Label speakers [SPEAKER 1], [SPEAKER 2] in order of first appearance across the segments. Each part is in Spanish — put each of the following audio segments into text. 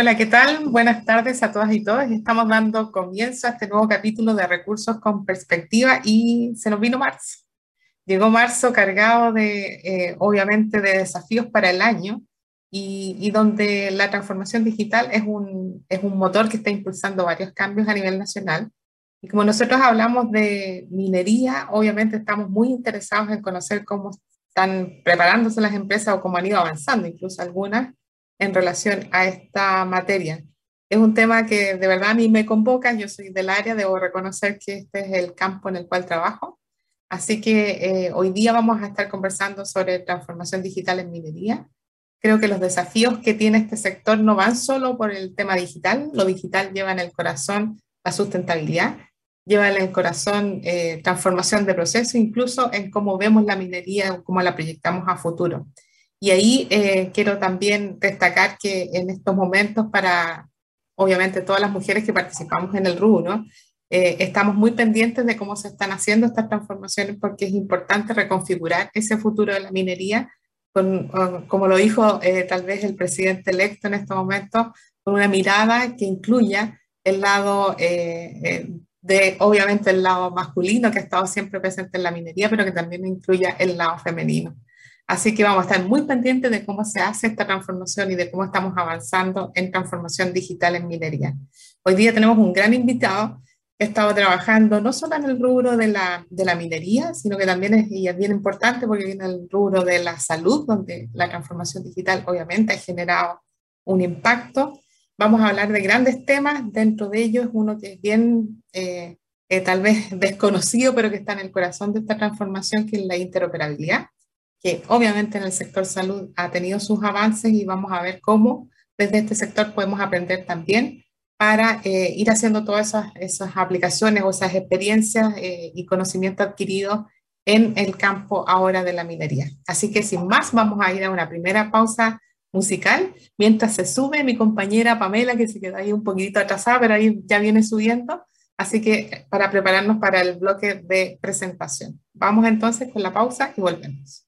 [SPEAKER 1] Hola, ¿qué tal? Buenas tardes a todas y todos. Estamos dando comienzo a este nuevo capítulo de Recursos con Perspectiva y se nos vino marzo. Llegó marzo cargado de, eh, obviamente, de desafíos para el año y, y, donde la transformación digital es un, es un motor que está impulsando varios cambios a nivel nacional. Y como nosotros hablamos de minería, obviamente estamos muy interesados en conocer cómo están preparándose las empresas o cómo han ido avanzando, incluso algunas en relación a esta materia. Es un tema que de verdad a mí me convoca, yo soy del área, debo reconocer que este es el campo en el cual trabajo. Así que eh, hoy día vamos a estar conversando sobre transformación digital en minería. Creo que los desafíos que tiene este sector no van solo por el tema digital, lo digital lleva en el corazón la sustentabilidad, lleva en el corazón eh, transformación de procesos, incluso en cómo vemos la minería o cómo la proyectamos a futuro. Y ahí eh, quiero también destacar que en estos momentos para, obviamente, todas las mujeres que participamos en el rubro, eh, estamos muy pendientes de cómo se están haciendo estas transformaciones porque es importante reconfigurar ese futuro de la minería, con, como lo dijo eh, tal vez el presidente electo en estos momentos, con una mirada que incluya el lado de, obviamente, el lado masculino que ha estado siempre presente en la minería, pero que también incluya el lado femenino. Así que vamos a estar muy pendientes de cómo se hace esta transformación y de cómo estamos avanzando en transformación digital en minería. Hoy día tenemos un gran invitado que ha estado trabajando no solo en el rubro de la, de la minería, sino que también es, y es bien importante porque viene el rubro de la salud, donde la transformación digital obviamente ha generado un impacto. Vamos a hablar de grandes temas, dentro de ellos uno que es bien eh, eh, tal vez desconocido, pero que está en el corazón de esta transformación, que es la interoperabilidad que obviamente en el sector salud ha tenido sus avances y vamos a ver cómo desde este sector podemos aprender también para eh, ir haciendo todas esas, esas, aplicaciones o esas experiencias eh, y conocimiento adquirido en el campo ahora de la minería. Así que sin más, vamos a ir a una primera pausa musical mientras se sube mi compañera Pamela, que se queda ahí un poquitito atrasada, pero ahí ya viene subiendo. Así que para prepararnos para el bloque de presentación. Vamos entonces con la pausa y volvemos.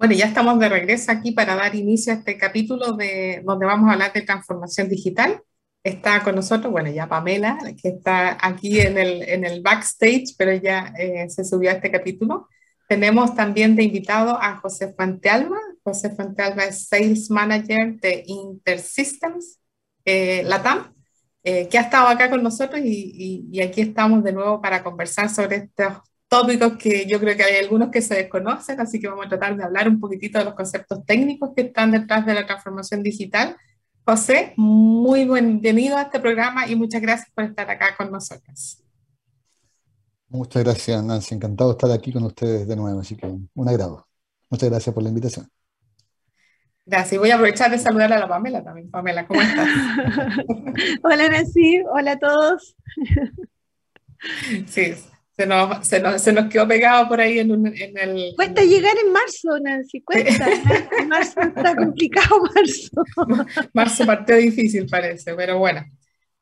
[SPEAKER 1] Bueno, ya estamos de regreso aquí para dar inicio a este capítulo de, donde vamos a hablar de transformación digital. Está con nosotros, bueno, ya Pamela, que está aquí en el, en el backstage, pero ya eh, se subió a este capítulo. Tenemos también de invitado a José Fuentealba. José Fuentealba es Sales Manager de Intersystems eh, Latam, eh, que ha estado acá con nosotros y, y, y, aquí estamos de nuevo para conversar sobre estos tópicos que yo creo que hay algunos que se desconocen, así que vamos a tratar de hablar un poquitito de los conceptos técnicos que están detrás de la transformación digital. José, muy bienvenido a este programa y muchas gracias por estar acá con nosotros.
[SPEAKER 2] Muchas gracias, Nancy. Encantado de estar aquí con ustedes de nuevo, así que un agrado. Muchas gracias por la invitación.
[SPEAKER 1] Gracias. Voy a aprovechar de saludar a la Pamela también. Pamela, ¿cómo estás?
[SPEAKER 3] hola, Nancy. Hola a todos.
[SPEAKER 1] sí, se nos, se, nos, se nos, quedó pegado por ahí en, un, en el...
[SPEAKER 3] Cuesta llegar en marzo, Nancy, cuesta. Marzo está complicado marzo.
[SPEAKER 1] Marzo partió difícil parece, pero bueno.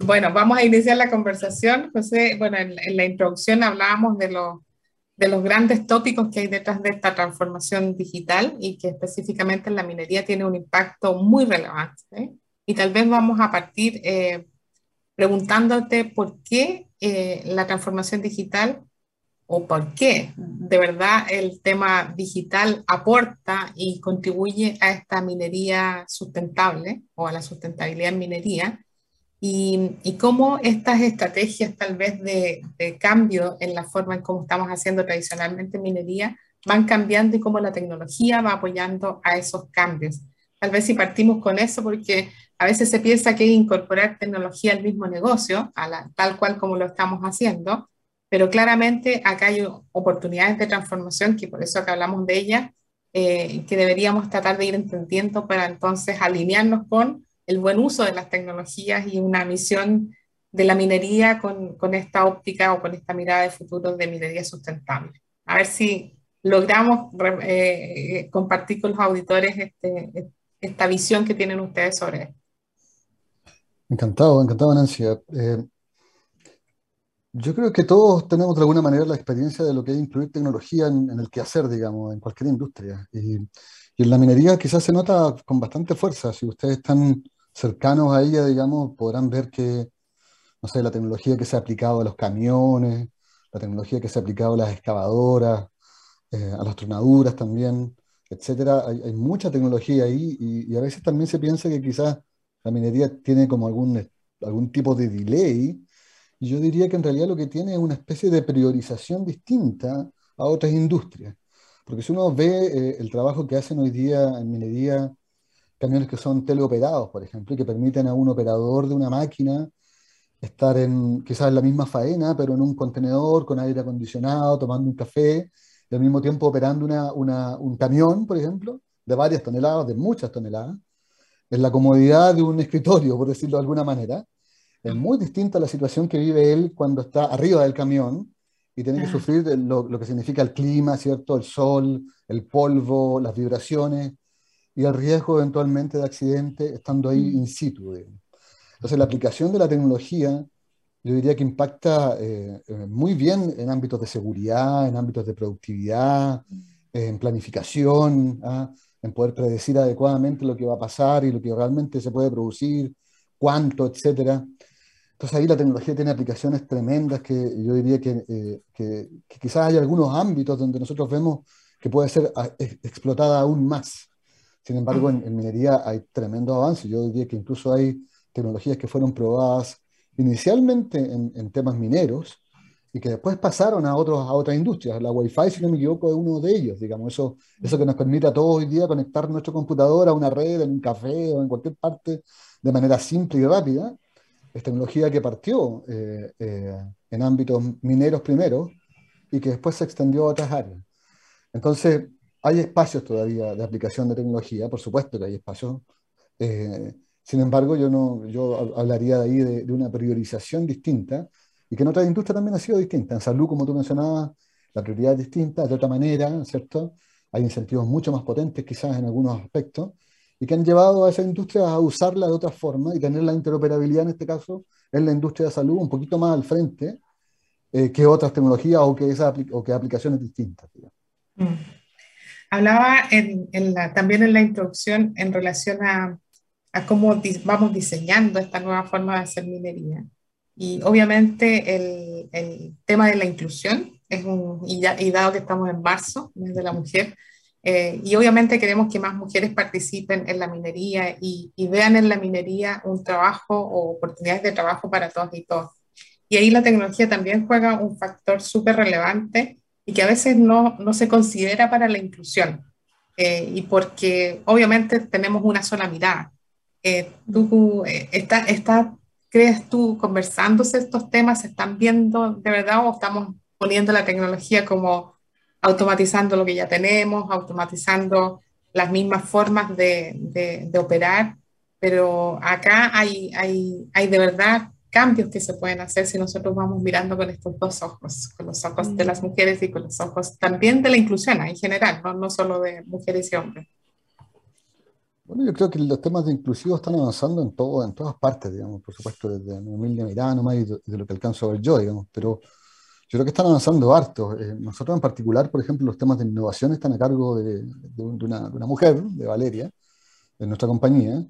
[SPEAKER 1] Bueno, vamos a iniciar la conversación. José, bueno, en, en la introducción hablábamos de, lo, de los grandes tópicos que hay detrás de esta transformación digital y que específicamente en la minería tiene un impacto muy relevante. ¿eh? Y tal vez vamos a partir eh, preguntándote por qué eh, la transformación digital o por qué. De verdad el tema digital aporta y contribuye a esta minería sustentable o a la sustentabilidad en minería. Y, y cómo estas estrategias tal vez de, de, cambio en la forma en cómo estamos haciendo tradicionalmente minería van cambiando y cómo la tecnología va apoyando a esos cambios. Tal vez si partimos con eso, porque a veces se piensa que incorporar tecnología al mismo negocio, a la, tal cual como lo estamos haciendo, pero claramente acá hay oportunidades de transformación, que por eso que hablamos de ellas, eh, que deberíamos tratar de ir entendiendo para entonces alinearnos con el buen uso de las tecnologías y una misión de la minería con, con esta óptica o con esta mirada de futuro de minería sustentable. A ver si logramos eh, compartir con los auditores este, esta visión que tienen ustedes sobre esto.
[SPEAKER 2] Encantado, encantado, Nancy. Eh, yo creo que todos tenemos de alguna manera la experiencia de lo que es incluir tecnología en, el quehacer, digamos, en cualquier industria. Y, y, en la minería quizás se nota con bastante fuerza. Si ustedes están cercanos a ella, digamos, podrán ver que, no sé, la tecnología que se ha aplicado a los camiones, la tecnología que se ha aplicado a las excavadoras, eh, a las tronaduras también, etcétera. Hay, hay mucha tecnología ahí y, y, a veces también se piensa que quizás la minería tiene como algún, algún tipo de delay yo diría que en realidad lo que tiene es una especie de priorización distinta a otras industrias. Porque si uno ve eh, el trabajo que hacen hoy día en minería, camiones que son teleoperados, por ejemplo, y que permiten a un operador de una máquina estar en quizás en la misma faena, pero en un contenedor con aire acondicionado, tomando un café, y al mismo tiempo operando una, un camión, por ejemplo, de varias toneladas, de muchas toneladas, en la comodidad de un escritorio, por decirlo de alguna manera, es muy distinta a la situación que vive él cuando está arriba del camión y tiene que sufrir lo, lo, que significa el clima, ¿cierto? El sol, el polvo, las vibraciones y el riesgo eventualmente de accidente estando ahí in situ. Entonces, la aplicación de la tecnología, yo diría que impacta eh, eh, muy bien en ámbitos de seguridad, en ámbitos de productividad, en planificación, ¿ah? en poder predecir adecuadamente lo que va a pasar y lo que realmente se puede producir, cuánto, etcétera. Entonces ahí la tecnología tiene aplicaciones tremendas que yo diría que, eh, que, que, quizás hay algunos ámbitos donde nosotros vemos que puede ser ah, explotada aún más. Sin embargo, en, en, minería hay tremendo avance. Yo diría que incluso hay tecnologías que fueron probadas inicialmente en, en temas mineros y que después pasaron a, otros, a otras industrias. La Wi-Fi, si no me equivoco, es uno de ellos, digamos, eso, eso que nos permite a todos hoy día conectar nuestro computador a una red, en un café o en cualquier parte de manera simple y rápida es tecnología que partió eh, eh, en ámbitos mineros primero y que después se extendió a otras áreas. Entonces, hay espacios todavía de aplicación de tecnología, por supuesto que hay espacios. Eh, sin embargo, yo, no, yo hablaría de ahí de, de, una priorización distinta y que en otras industrias también ha sido distinta. En salud, como tú mencionabas, la prioridad es distinta, de otra manera, ¿cierto? Hay incentivos mucho más potentes quizás en algunos aspectos y que han llevado a esa industria a usarla de otra forma y tener la interoperabilidad en este caso en la industria de salud un poquito más al frente eh, que otras tecnologías o que, esa, o que aplicaciones distintas. Mm.
[SPEAKER 1] Hablaba en, en la, también en la introducción en relación a, a cómo vamos diseñando esta nueva forma de hacer minería. Y obviamente el, el tema de la inclusión es un, y, ya, y dado que estamos en marzo, mes de la mujer, eh, y obviamente queremos que más mujeres participen en la minería y, y, vean en la minería un trabajo o oportunidades de trabajo para todos y todos. Y ahí la tecnología también juega un factor súper relevante y que a veces no, no, se considera para la inclusión. Eh, y porque obviamente tenemos una sola mirada. Eh, ¿Tú eh, está, está, crees tú conversándose estos temas? ¿Se están viendo de verdad o estamos poniendo la tecnología como automatizando lo que ya tenemos, automatizando las mismas formas de, de, de operar, pero acá hay, hay, hay, de verdad cambios que se pueden hacer si nosotros vamos mirando con estos dos ojos, con los ojos de las mujeres y con los ojos también de la inclusión en general, no, no solo de mujeres y hombres.
[SPEAKER 2] Bueno, yo creo que los temas de inclusivos están avanzando en, todo, en todas partes, digamos, por supuesto, desde mi humilde mirada nomás y de, de lo que alcanzo a ver yo, digamos, pero creo que están avanzando harto. Eh, nosotros en particular, por ejemplo, los temas de innovación están a cargo de, de, de, una, de, una, mujer, de Valeria, de nuestra compañía.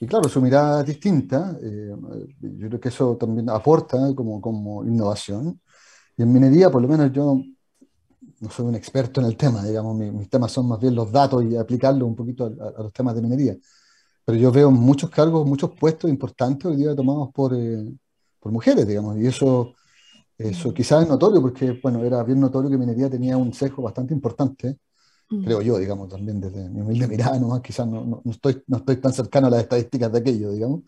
[SPEAKER 2] Y claro, su mirada es distinta. Eh, yo creo que eso también aporta como, como innovación. Y en minería, por lo menos yo no soy un experto en el tema, digamos, mis, mis temas son más bien los datos y aplicarlo un poquito a, a, los temas de minería. Pero yo veo muchos cargos, muchos puestos importantes hoy día tomados por, eh, por mujeres, digamos, y eso Eso quizás es notorio porque, bueno, era bien notorio que minería tenía un sesgo bastante importante, creo yo, digamos, también desde mi humilde mirada nomás, quizás no, no, estoy, no estoy tan cercano a las estadísticas de aquello, digamos,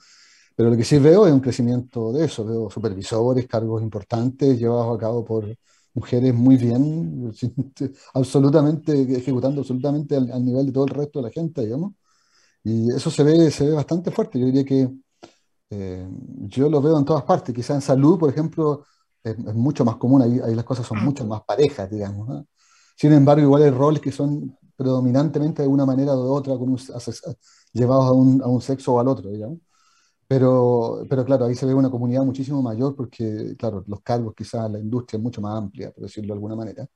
[SPEAKER 2] pero lo que sí veo es un crecimiento de eso, veo supervisores, cargos importantes llevados a cabo por mujeres muy bien, absolutamente, ejecutando absolutamente al, nivel de todo el resto de la gente, digamos, y eso se ve, se ve bastante fuerte, yo diría que eh, yo lo veo en todas partes, quizás en salud, por ejemplo, es, mucho más común, ahí, ahí, las cosas son mucho más parejas, digamos. Sin embargo, igual hay roles que son predominantemente de una manera o de otra con llevados a un, a un, sexo o al otro, digamos. Pero, pero claro, ahí se ve una comunidad muchísimo mayor porque, claro, los cargos, quizás la industria es mucho más amplia, por decirlo de alguna manera.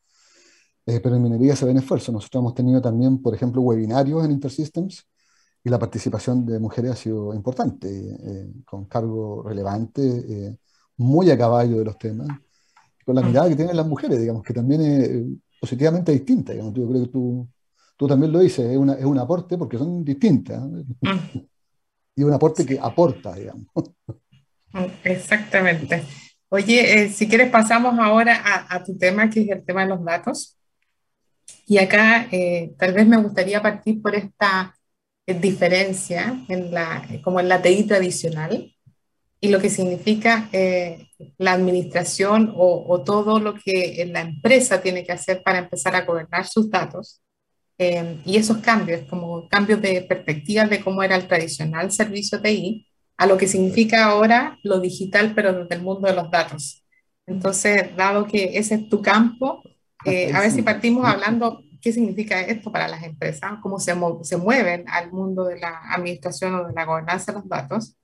[SPEAKER 2] Eh, pero en minería se ven esfuerzos. Nosotros hemos tenido también, por ejemplo, webinarios en Intersystems y la participación de mujeres ha sido importante, eh, con cargos relevantes, eh, muy a caballo de los temas, con la mirada que tienen las mujeres, digamos, que también es positivamente distinta. Digamos. Yo creo que tú, tú también lo dices, es, una, es un aporte porque son distintas. Mm. y un aporte que aporta, digamos.
[SPEAKER 1] Mm, exactamente. Oye, eh, si quieres pasamos ahora a, tu tema, que es el tema de los datos. Y acá eh, tal vez me gustaría partir por esta eh, diferencia en la, como en la TI tradicional, y lo que significa eh, la administración o, todo lo que la empresa tiene que hacer para empezar a gobernar sus datos. Eh, y esos cambios, como cambios de perspectiva de cómo era el tradicional servicio TI, a lo que significa ahora lo digital, pero desde el mundo de los datos. Entonces, dado que ese es tu campo, eh, a ver si partimos hablando qué significa esto para las empresas, cómo se, se mueven al mundo de la administración o de la gobernanza de los datos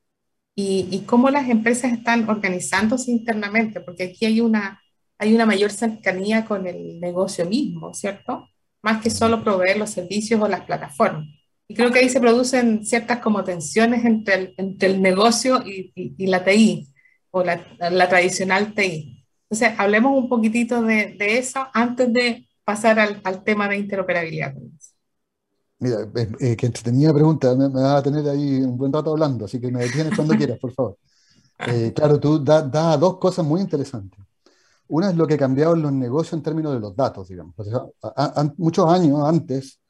[SPEAKER 1] y, cómo las empresas están organizándose internamente, porque aquí hay una, hay una mayor cercanía con el negocio mismo, ¿cierto? Más que solo proveer los servicios o las plataformas. Y creo que ahí se producen ciertas como tensiones entre el, entre el negocio y, y, la TI, o la, la, tradicional TI. Entonces, hablemos un poquitito de, de eso antes de pasar al, al tema de interoperabilidad.
[SPEAKER 2] Mira, eh, que entretenida pregunta, me, vas a tener ahí un buen rato hablando, así que me detienes cuando quieras, por favor. Eh, claro, tú das da dos cosas muy interesantes. Una es lo que ha cambiado en los negocios en términos de los datos, digamos. muchos años antes,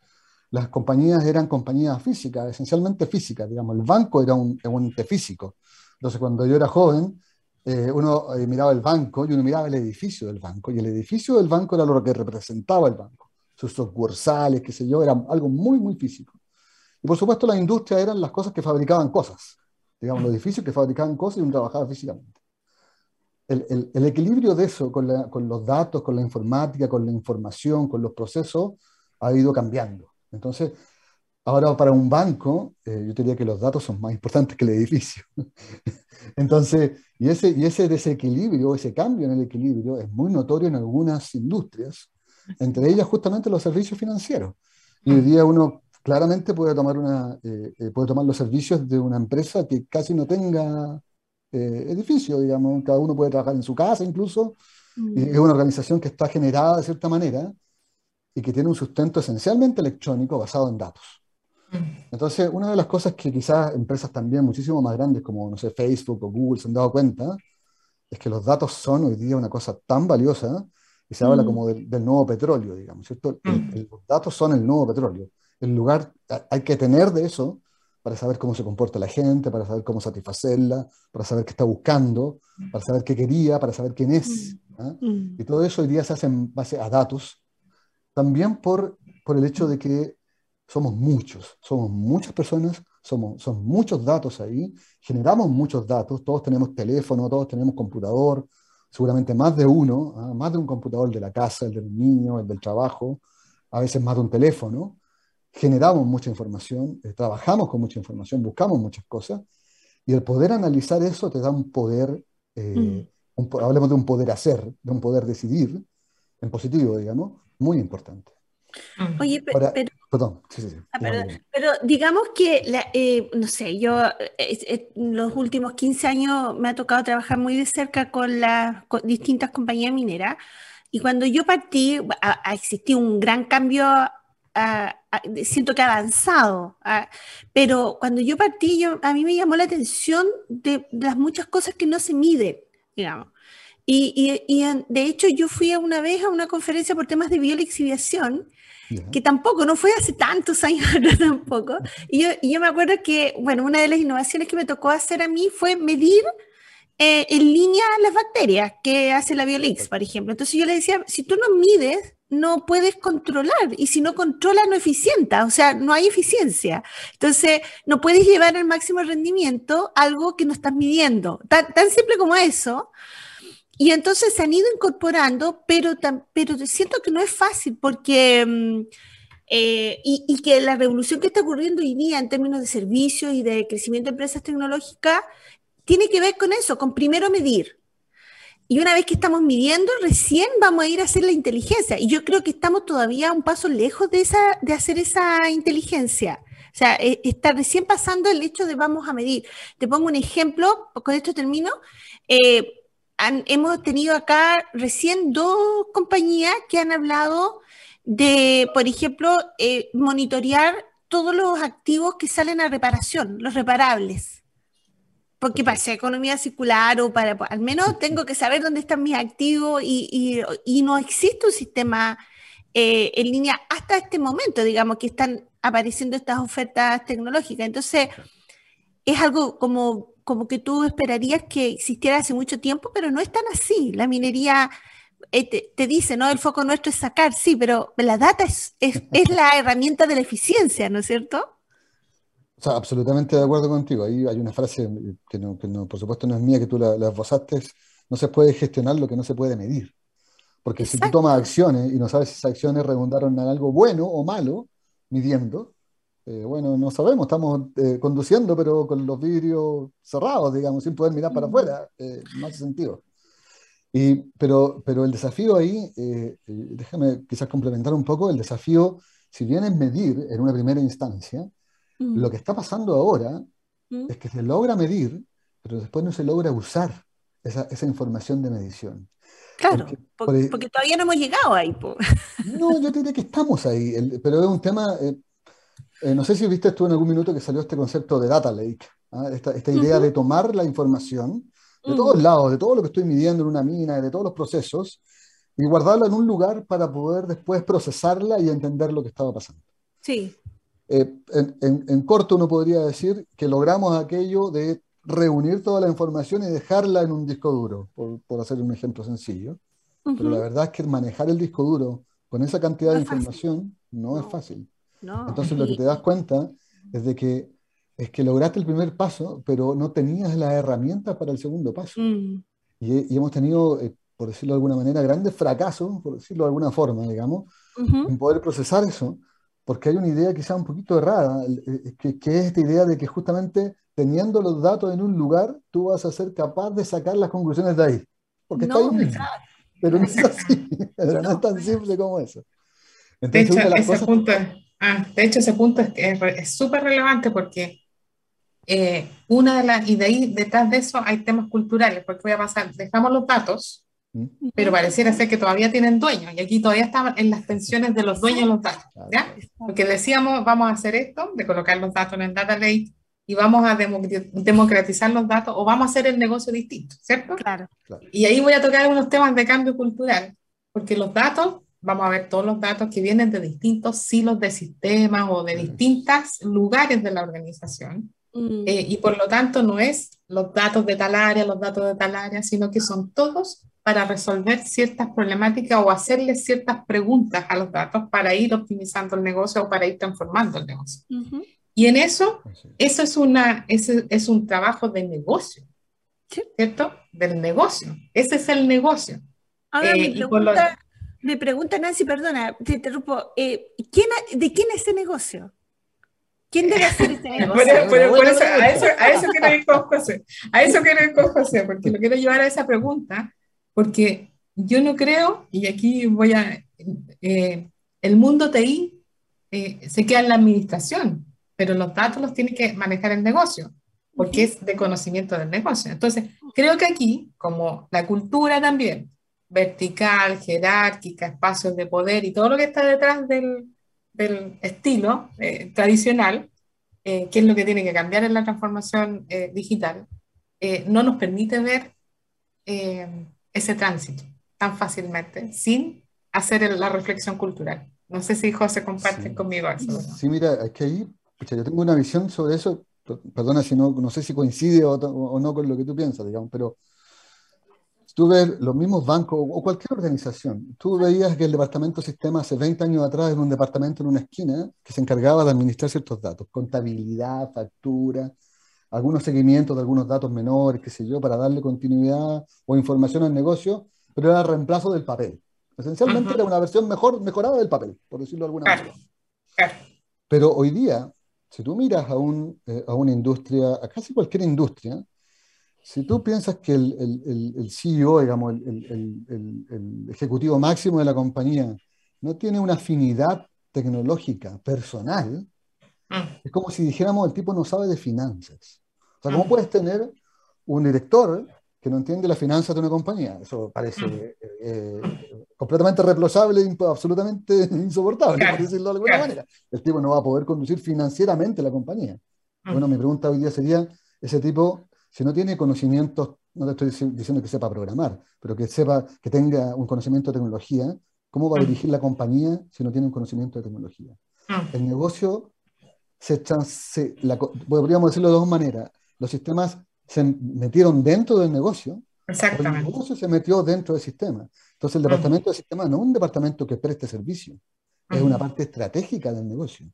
[SPEAKER 2] las compañías eran compañías físicas, esencialmente físicas, digamos. El banco era un, un ente físico. Entonces, cuando yo era joven, eh, uno miraba el banco y uno miraba el edificio del banco, y el edificio del banco era lo que representaba el banco sus sucursales, qué sé yo, era algo muy, muy físico. Y por supuesto la industria eran las cosas que fabricaban cosas, digamos, los edificios que fabricaban cosas y uno trabajaba físicamente. El, el, equilibrio de eso con, la, con, los datos, con la informática, con la información, con los procesos, ha ido cambiando. Entonces, ahora para un banco, eh, yo diría que los datos son más importantes que el edificio. Entonces, y ese, y ese desequilibrio, ese cambio en el equilibrio es muy notorio en algunas industrias, entre ellas justamente los servicios financieros. Y hoy día uno claramente puede tomar, una, eh, eh, puede tomar los servicios de una empresa que casi no tenga eh, edificio, digamos, cada uno puede trabajar en su casa incluso, y es una organización que está generada de cierta manera y que tiene un sustento esencialmente electrónico basado en datos. Entonces, una de las cosas que quizás empresas también muchísimo más grandes como, no sé, Facebook o Google se han dado cuenta, es que los datos son hoy día una cosa tan valiosa y se habla como del, nuevo petróleo, digamos, ¿cierto? Mm. los datos son el nuevo petróleo. El lugar, hay que tener de eso para saber cómo se comporta la gente, para saber cómo satisfacerla, para saber qué está buscando, para saber qué quería, para saber quién es. Mm. ¿ah? Y todo eso hoy día se hace en base a datos, también por, por el hecho de que somos muchos, somos muchas personas, somos, son muchos datos ahí, generamos muchos datos, todos tenemos teléfono, todos tenemos computador, seguramente más de uno, ¿ah? más de un computador de la casa, el del niño, el del trabajo, a veces más de un teléfono. Generamos mucha información, eh, trabajamos con mucha información, buscamos muchas cosas, y el poder analizar eso te da un poder, eh, mm. hablemos de un poder hacer, de un poder decidir, en positivo, digamos, muy importante.
[SPEAKER 3] Mm. Oye, pero, perdón, ah, pero, digamos que, eh, no sé, yo eh, en los últimos 15 años me ha tocado trabajar muy de cerca con las distintas compañías mineras y cuando yo partí ha, existido un gran cambio, siento que ha avanzado, pero cuando yo partí yo, a mí me llamó la atención de, de las muchas cosas que no se miden, digamos. Y, y, de hecho yo fui una vez a una conferencia por temas de biolexiviación, que tampoco, no fue hace tantos años tampoco. Y yo, y yo, me acuerdo que, bueno, una de las innovaciones que me tocó hacer a mí fue medir eh, en línea las bacterias que hace la Biolix, por ejemplo. Entonces yo le decía, si tú no mides, no puedes controlar y si no controlas no eficienta, o sea, no hay eficiencia. Entonces, no puedes llevar al máximo rendimiento algo que no estás midiendo. Tan, tan simple como eso. Y entonces se han ido incorporando, pero, pero siento que no es fácil porque... Mm, eh, y, que la revolución que está ocurriendo hoy día en términos de servicios y de crecimiento de empresas tecnológicas tiene que ver con eso, con primero medir. Y una vez que estamos midiendo, recién vamos a ir a hacer la inteligencia. Y yo creo que estamos todavía un paso lejos de, esa, de hacer esa inteligencia. O sea, e, está recién pasando el hecho de vamos a medir. Te pongo un ejemplo, con esto termino. Eh, hemos tenido acá recién dos compañías que han hablado de, por ejemplo, eh, monitorear todos los activos que salen a reparación, los reparables. Porque para hacer economía circular o para, al menos tengo que saber dónde están mis activos y, y, no existe un sistema eh, en línea hasta este momento, digamos, que están apareciendo estas ofertas tecnológicas. Entonces, es algo como, como que tú esperarías que existiera hace mucho tiempo, pero no es tan así. La minería eh, te, te, dice, ¿no? El foco nuestro es sacar, sí, pero la data es, es, es la herramienta de la eficiencia, ¿no es cierto?
[SPEAKER 2] absolutamente de acuerdo contigo. Ahí hay una frase que, no, que no, por supuesto no es mía, que tú la, la, esbozaste, no se puede gestionar lo que no se puede medir. Porque si tú tomas acciones y no sabes si esas acciones redundaron en algo bueno o malo, midiendo, eh, bueno, no sabemos, estamos eh, conduciendo pero con los vidrios cerrados, digamos, sin poder mirar para afuera, eh, no hace sentido. Y, pero, pero el desafío ahí, déjame quizás complementar un poco, el desafío, si bien es medir en una primera instancia, Mm. Lo que está pasando ahora mm. es que se logra medir, pero después no se logra usar esa, esa información de medición.
[SPEAKER 3] Claro, porque, todavía no hemos llegado ahí.
[SPEAKER 2] No, yo diría que estamos ahí, pero es un tema, eh, eh, no sé si viste tú en algún minuto que salió este concepto de data lake, ¿ah? esta, esta, idea de tomar la información de mm. todos lados, de todo lo que estoy midiendo en una mina, de todos los procesos, y guardarla en un lugar para poder después procesarla y entender lo que estaba pasando.
[SPEAKER 3] Sí.
[SPEAKER 2] Eh, en, corto uno podría decir que logramos aquello de reunir toda la información y dejarla en un disco duro, por, hacer un ejemplo sencillo. Pero la verdad es que manejar el disco duro con esa cantidad de información no, es fácil. Entonces lo que te das cuenta es de que es que lograste el primer paso, pero no tenías las herramientas para el segundo paso. Mm. Y, hemos tenido, eh, por decirlo de alguna manera, grandes fracasos, por decirlo de alguna forma, digamos, en poder procesar eso porque hay una idea quizá un poquito errada, eh, que, que, es esta idea de que justamente teniendo los datos en un lugar, tú vas a ser capaz de sacar las conclusiones de ahí. Porque está ahí Pero no es así, pero no. es tan simple como eso.
[SPEAKER 1] de, hecho, ese punto, ah, de hecho, ese punto es súper relevante porque eh, una de las, y de ahí detrás de eso hay temas culturales, porque voy a pasar, dejamos los datos pero pareciera ser que todavía tienen dueños y aquí todavía están en las pensiones de los dueños los datos, ¿ya? Porque decíamos, vamos a hacer esto, de colocar los datos en el data lake y vamos a democratizar los datos o vamos a hacer el negocio distinto, ¿cierto?
[SPEAKER 3] Claro.
[SPEAKER 1] Y ahí voy a tocar unos temas de cambio cultural, porque los datos, vamos a ver todos los datos que vienen de distintos silos de sistemas o de distintos lugares de la organización. Mm. Eh, y por lo tanto no es los datos de tal área, los datos de tal área, sino que son todos para resolver ciertas problemáticas o hacerle ciertas preguntas a los datos para ir optimizando el negocio o para ir transformando el negocio. Y en eso, eso es, una, ese es un trabajo de negocio, ¿cierto? Del negocio. Ese es el negocio.
[SPEAKER 3] Ahora eh, pregunta, me, pregunta, Nancy, perdona, te interrumpo, eh, ¿quién, ¿de quién es ese negocio? ¿Quién debe hacer ese negocio?
[SPEAKER 1] por, eso, a, eso, a eso quiero ir con José, a eso quiero ir con José, porque lo quiero llevar a esa pregunta porque yo no creo, y aquí voy a, eh, el mundo TI eh, se queda en la administración, pero los datos los tiene que manejar el negocio, porque es de conocimiento del negocio. Entonces, creo que aquí, como la cultura también, vertical, jerárquica, espacios de poder y todo lo que está detrás del, del estilo eh, tradicional, que es lo que tiene que cambiar en la transformación digital, no nos permite ver ese tránsito tan fácilmente sin hacer la reflexión cultural. No sé si José comparte conmigo eso.
[SPEAKER 2] Sí, mira, es que ahí, yo tengo una visión sobre eso, perdona si no, no sé si coincide o, no con lo que tú piensas, digamos, pero tú ves los mismos bancos o cualquier organización, tú veías que el departamento de sistema hace 20 años atrás era un departamento en una esquina que se encargaba de administrar ciertos datos, contabilidad, factura, algunos seguimientos de algunos datos menores, qué sé yo, para darle continuidad o información al negocio, pero era el reemplazo del papel. Esencialmente era una versión mejor, mejorada del papel, por decirlo de alguna manera. Pero hoy día, si tú miras a, un, eh, a una industria, a casi cualquier industria, si tú piensas que el, el, el CEO, digamos, el, ejecutivo máximo de la compañía, no tiene una afinidad tecnológica personal, mm. es como si dijéramos el tipo no sabe de finanzas. O sea, ¿cómo mm. puedes tener un director que no entiende la finanza de una compañía? Eso parece mm. eh, eh, completamente reemplazable, absolutamente insoportable, por decirlo de alguna manera. El tipo no va a poder conducir financieramente la compañía. Bueno, mi pregunta hoy día sería, ese tipo si no tiene conocimientos, no te estoy diciendo que sepa programar, pero que sepa, que tenga un conocimiento de tecnología, ¿cómo va a mm. dirigir la compañía si no tiene un conocimiento de tecnología? Mm. El negocio, se, podríamos decirlo de dos maneras, los sistemas se metieron dentro del negocio,
[SPEAKER 1] Exactamente.
[SPEAKER 2] el negocio se metió dentro del sistema. Entonces el mm. departamento de sistema no es un departamento que preste servicio, es una parte estratégica del negocio.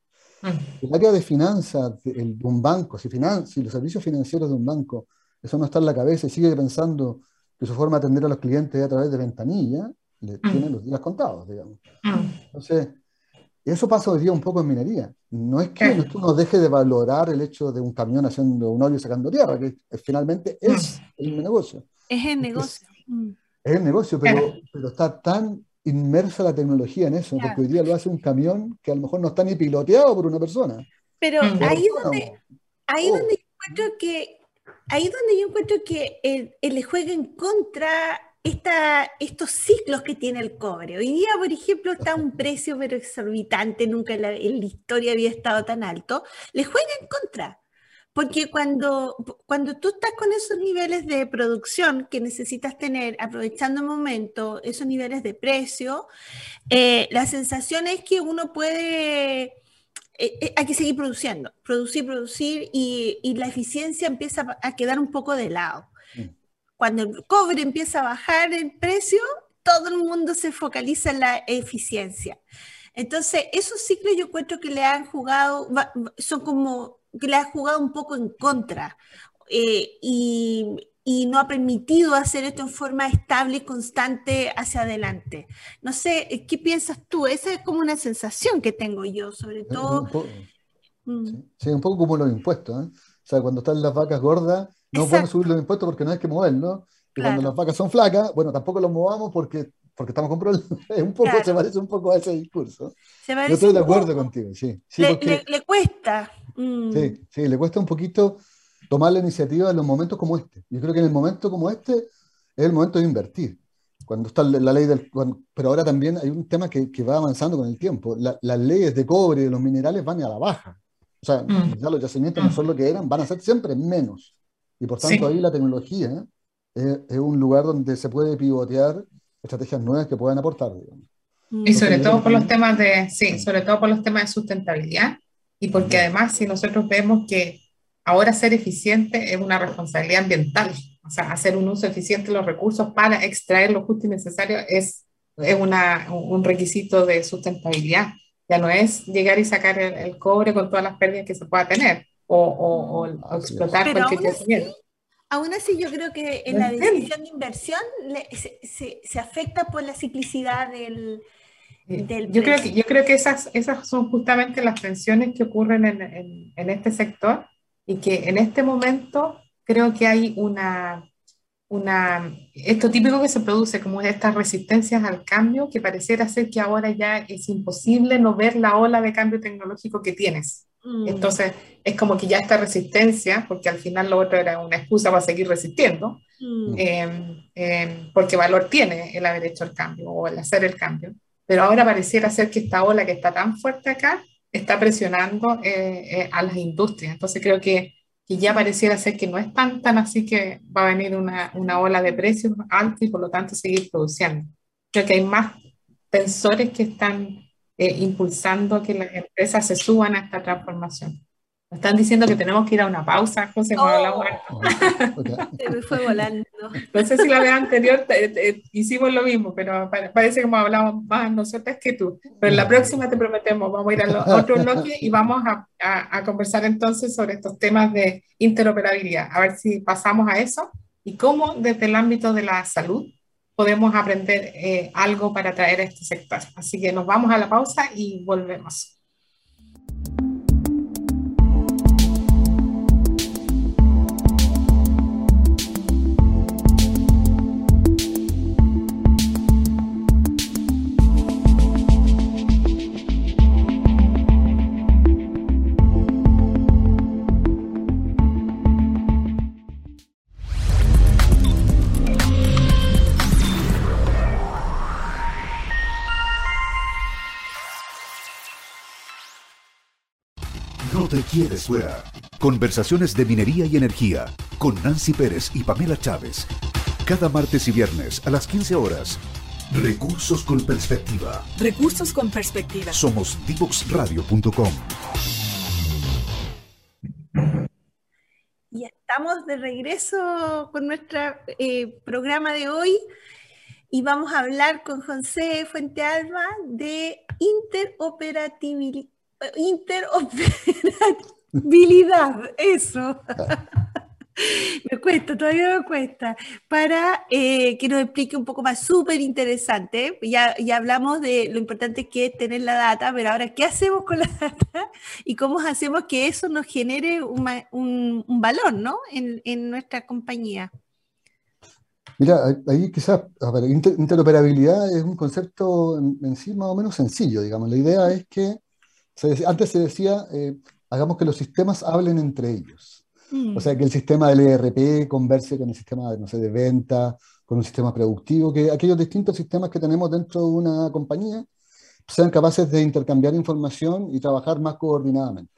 [SPEAKER 2] El área de finanzas de, un banco, si, si los servicios financieros de un banco, eso no está en la cabeza y sigue pensando que su forma de atender a los clientes es a través de ventanilla, le tienen los días contados, digamos. Entonces, eso pasa hoy día un poco en minería. No es que tú no deje de valorar el hecho de un camión haciendo un hoyo sacando tierra, que finalmente es el negocio.
[SPEAKER 3] Es el negocio.
[SPEAKER 2] Es, el negocio, pero, pero está tan inmersa la tecnología en eso, porque hoy día lo hace un camión que a lo mejor no está ni piloteado por una persona.
[SPEAKER 3] Pero ahí donde, ahí oh. donde yo encuentro que ahí donde yo encuentro que el, le juega en contra esta, estos ciclos que tiene el cobre. Hoy día, por ejemplo, está un precio pero exorbitante, nunca en la, en la historia había estado tan alto, le juega en contra. Porque cuando, cuando tú estás con esos niveles de producción que necesitas tener, aprovechando el momento, esos niveles de precio, eh, la sensación es que uno puede, eh, eh, hay que seguir produciendo, producir, producir, y, y, la eficiencia empieza a quedar un poco de lado. Mm. Cuando el cobre empieza a bajar el precio, todo el mundo se focaliza en la eficiencia. Entonces, esos ciclos yo encuentro que le han jugado, son como le ha jugado un poco en contra eh, y, y, no ha permitido hacer esto en forma estable y constante hacia adelante. No sé, eh, ¿qué piensas tú? Esa es como una sensación que tengo yo, sobre todo.
[SPEAKER 2] Mm. sí, un poco como los impuestos. ¿eh? O sea, cuando están las vacas gordas, no podemos subir los impuestos porque no hay que moverlos. Y cuando las vacas son flacas, bueno, tampoco los movamos porque porque estamos con problemas. un poco, se parece un poco a ese discurso. Yo estoy de acuerdo contigo, sí.
[SPEAKER 3] le, cuesta.
[SPEAKER 2] Mm. Sí, sí, le cuesta un poquito tomar la iniciativa en los momentos como este. Yo creo que en el momento como este es el momento de invertir. Cuando está la ley del... pero ahora también hay un tema que, que va avanzando con el tiempo. las leyes de cobre y de los minerales van a la baja. O sea, mm. ya los yacimientos no son lo que eran, van a ser siempre menos. Y por tanto ahí la tecnología es un lugar donde se puede pivotear estrategias nuevas que puedan aportar.
[SPEAKER 1] Mm. Y sobre todo por los temas de, sí, sobre todo por los temas de sustentabilidad y porque además si nosotros vemos que ahora ser eficiente es una responsabilidad ambiental, o sea, hacer un uso eficiente de los recursos para extraer lo justo y necesario es, es una, un requisito de sustentabilidad. Ya no es llegar y sacar el, cobre con todas las pérdidas que se pueda tener o, o, o, explotar cualquier yacimiento.
[SPEAKER 3] Aún así, yo creo que en la decisión de inversión se, se, afecta por la ciclicidad del, del
[SPEAKER 1] yo creo que Yo creo que esas, esas son justamente las tensiones que ocurren en, en, en, este sector y que en este momento creo que hay una, una, esto típico que se produce como estas resistencias al cambio, que pareciera ser que ahora ya es imposible no ver la ola de cambio tecnológico que tienes. Mm. Entonces, es como que ya esta resistencia, porque al final lo otro era una excusa para seguir resistiendo, mm. em, em, porque valor tiene el haber hecho el cambio o el hacer el cambio. Pero ahora pareciera ser que esta ola que está tan fuerte acá está presionando eh, eh, a las industrias. Entonces, creo que, que ya pareciera ser que no es tan, tan así que va a venir una, una ola de precios alta y por lo tanto seguir produciendo. Creo que hay más tensores que están eh, impulsando que las empresas se suban a esta transformación. Me están diciendo que tenemos que ir a una pausa, José, oh,
[SPEAKER 3] Se me fue volando.
[SPEAKER 1] No sé si la vez anterior hicimos lo mismo, pero parece que hemos hablado más nosotras que tú. Pero en la próxima te prometemos, vamos a ir a otro bloque y vamos a, a, conversar entonces sobre estos temas de interoperabilidad. A ver si pasamos a eso y cómo desde el ámbito de la salud podemos aprender eh, algo para traer a este sector. Así que nos vamos a la pausa y volvemos.
[SPEAKER 4] Quieres fuera. Conversaciones de minería y energía con Nancy Pérez y Pamela Chávez. Cada martes y viernes a las 15 horas. Recursos con perspectiva.
[SPEAKER 5] Recursos con perspectiva.
[SPEAKER 4] Somos divoxradio.com.
[SPEAKER 3] Y estamos de regreso con nuestro eh, programa de hoy y vamos a hablar con José Fuentealba de interoperabilidad interoperabilidad, eso. me cuesta, todavía me cuesta, para eh, que nos explique un poco más, súper interesante. Ya, ya hablamos de lo importante que es tener la data, pero ahora, ¿qué hacemos con la data? Y cómo hacemos que eso nos genere un, un, valor ¿no? en, en, nuestra compañía.
[SPEAKER 2] Mira, ahí quizás, interoperabilidad es un concepto en, en, sí más o menos sencillo, digamos. La idea es que antes se decía, eh, hagamos que los sistemas hablen entre ellos. Mm. O sea, que el sistema del ERP converse con el sistema, no sé, de venta, con un sistema productivo, que aquellos distintos sistemas que tenemos dentro de una compañía sean capaces de intercambiar información y trabajar más coordinadamente.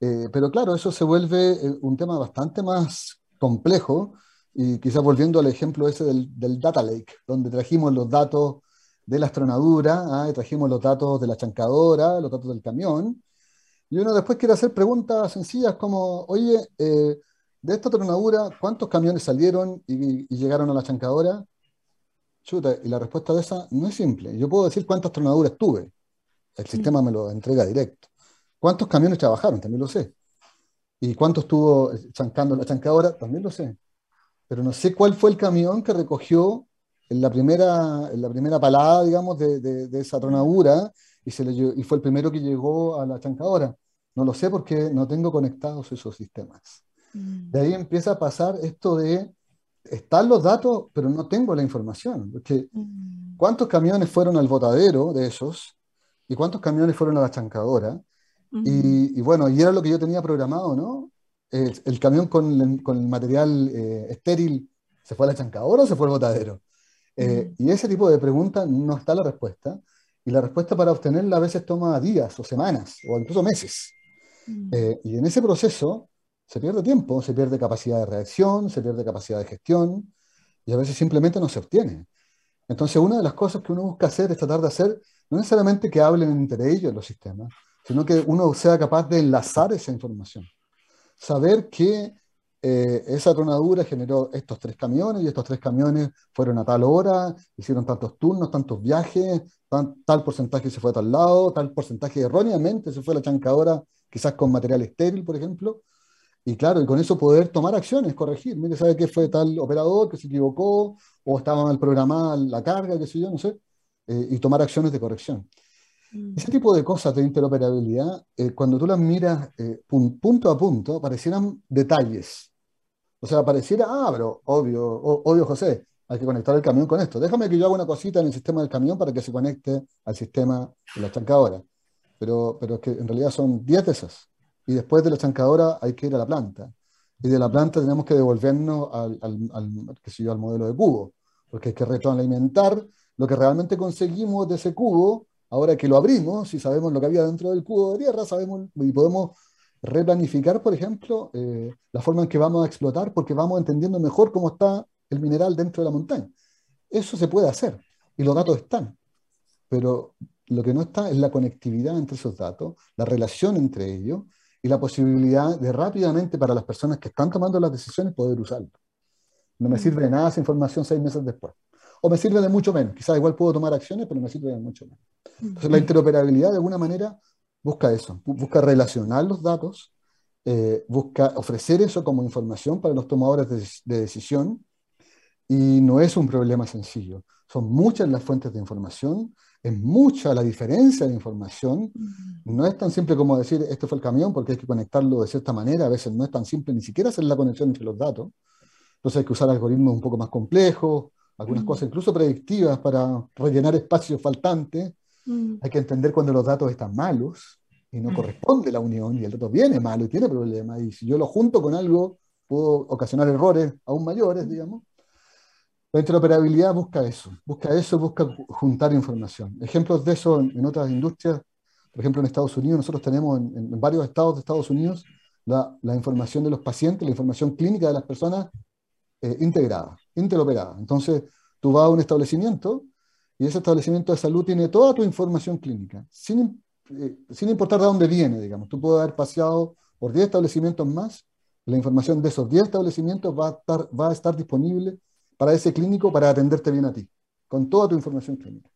[SPEAKER 2] Eh, pero claro, eso se vuelve eh, un tema bastante más complejo y quizás volviendo al ejemplo ese del, del data lake, donde trajimos los datos de la astronadura, ¿ah? trajimos los datos de la chancadora, los datos del camión, y uno después quiere hacer preguntas sencillas como, oye, eh, de esta tronadura, ¿cuántos camiones salieron y, llegaron a la chancadora? Chuta, y la respuesta de esa no es simple. Yo puedo decir cuántas tronaduras tuve. El sistema me lo entrega directo. ¿Cuántos camiones trabajaron? También lo sé. ¿Y cuántos estuvo chancando la chancadora? También lo sé. Pero no sé cuál fue el camión que recogió en la primera, en la primera palada, digamos, de, de, esa tronadura y, se le, y fue el primero que llegó a la chancadora. No lo sé porque no tengo conectados esos sistemas. Mm. De ahí empieza a pasar esto de, están los datos, pero no tengo la información. Porque, mm. ¿Cuántos camiones fueron al botadero de esos? ¿Y cuántos camiones fueron a la chancadora? Mm. y, y, bueno, y era lo que yo tenía programado, ¿no? El, el camión con con el material eh, estéril, ¿se fue a la chancadora o se fue al botadero? Eh, y ese tipo de preguntas no está la respuesta. Y la respuesta para obtenerla a veces toma días o semanas o incluso meses. Eh, y en ese proceso se pierde tiempo, se pierde capacidad de reacción, se pierde capacidad de gestión y a veces simplemente no se obtiene. Entonces, una de las cosas que uno busca hacer es tratar de hacer, no necesariamente que hablen entre ellos los sistemas, sino que uno sea capaz de enlazar esa información. Saber que eh, esa tronadura generó estos tres camiones y estos tres camiones fueron a tal hora, hicieron tantos turnos, tantos viajes, tal porcentaje se fue a tal lado, tal porcentaje erróneamente se fue a la chancadora, quizás con material estéril, por ejemplo. Y claro, y con eso poder tomar acciones, corregir. Mire, ¿sabe qué fue tal operador que se equivocó o estaba mal programada la carga, qué sé yo, no sé? Eh, y tomar acciones de corrección. Mm. Ese tipo de cosas de interoperabilidad, eh, cuando tú las miras punto a punto, parecieran detalles, o sea, pareciera, ah, pero obvio, obvio, José, hay que conectar el camión con esto. Déjame que yo haga una cosita en el sistema del camión para que se conecte al sistema de la chancadora. Pero, pero es que en realidad son 10 de esas. Y después de la chancadora hay que ir a la planta. Y de la planta tenemos que devolvernos al, al, al, al modelo de cubo. Porque hay que retroalimentar lo que realmente conseguimos de ese cubo. Ahora que lo abrimos, si sabemos lo que había dentro del cubo de tierra, sabemos y podemos replanificar, por ejemplo, eh, la forma en que vamos a explotar porque vamos entendiendo mejor cómo está el mineral dentro de la montaña. Eso se puede hacer y los datos están, pero lo que no está es la conectividad entre esos datos, la relación entre ellos y la posibilidad de rápidamente para las personas que están tomando las decisiones poder usarlo. No me mm. sirve de nada esa información seis meses después. O me sirve de mucho menos. Quizás igual puedo tomar acciones, pero me sirve de mucho menos. Entonces la interoperabilidad de alguna manera busca eso, busca relacionar los datos, eh, busca ofrecer eso como información para los tomadores de, decisión y no es un problema sencillo. Son muchas las fuentes de información, es mucha la diferencia de información. No es tan simple como decir, este fue el camión, porque hay que conectarlo de cierta manera. A veces no es tan simple ni siquiera hacer la conexión entre los datos. Entonces hay que usar algoritmos un poco más complejos, algunas cosas incluso predictivas para rellenar espacios faltantes. Hay que entender cuando los datos están malos y no corresponde la unión y el dato viene malo y tiene problemas. Y si yo lo junto con algo, puedo ocasionar errores aún mayores, digamos. La interoperabilidad busca eso, busca eso, busca juntar información. Ejemplos de eso en, otras industrias, por ejemplo en Estados Unidos, nosotros tenemos en, varios estados de Estados Unidos la, la, información de los pacientes, la información clínica de las personas eh, integrada, interoperada. Entonces, tú vas a un establecimiento y ese establecimiento de salud tiene toda tu información clínica, sin, eh, sin importar de dónde viene, digamos. Tú puedes haber paseado por 10 establecimientos más, la información de esos 10 establecimientos va a estar, va a estar disponible para ese clínico para atenderte bien a ti, con toda tu información clínica.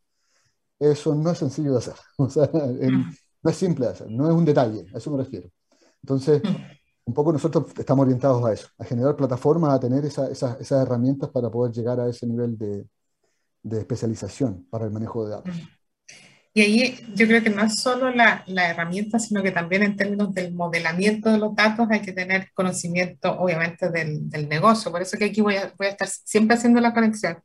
[SPEAKER 2] Eso no es sencillo de hacer, o sea, no es simple de hacer, no es un detalle, a eso me refiero. Entonces, un poco nosotros estamos orientados a eso, a generar plataformas, a tener esas herramientas para poder llegar a ese nivel de, de, especialización para el manejo de datos.
[SPEAKER 1] Y ahí yo creo que no es solo la, la, herramienta, sino que también en términos del modelamiento de los datos hay que tener conocimiento, obviamente, del, del negocio. Por eso que aquí voy a, voy a, estar siempre haciendo la conexión,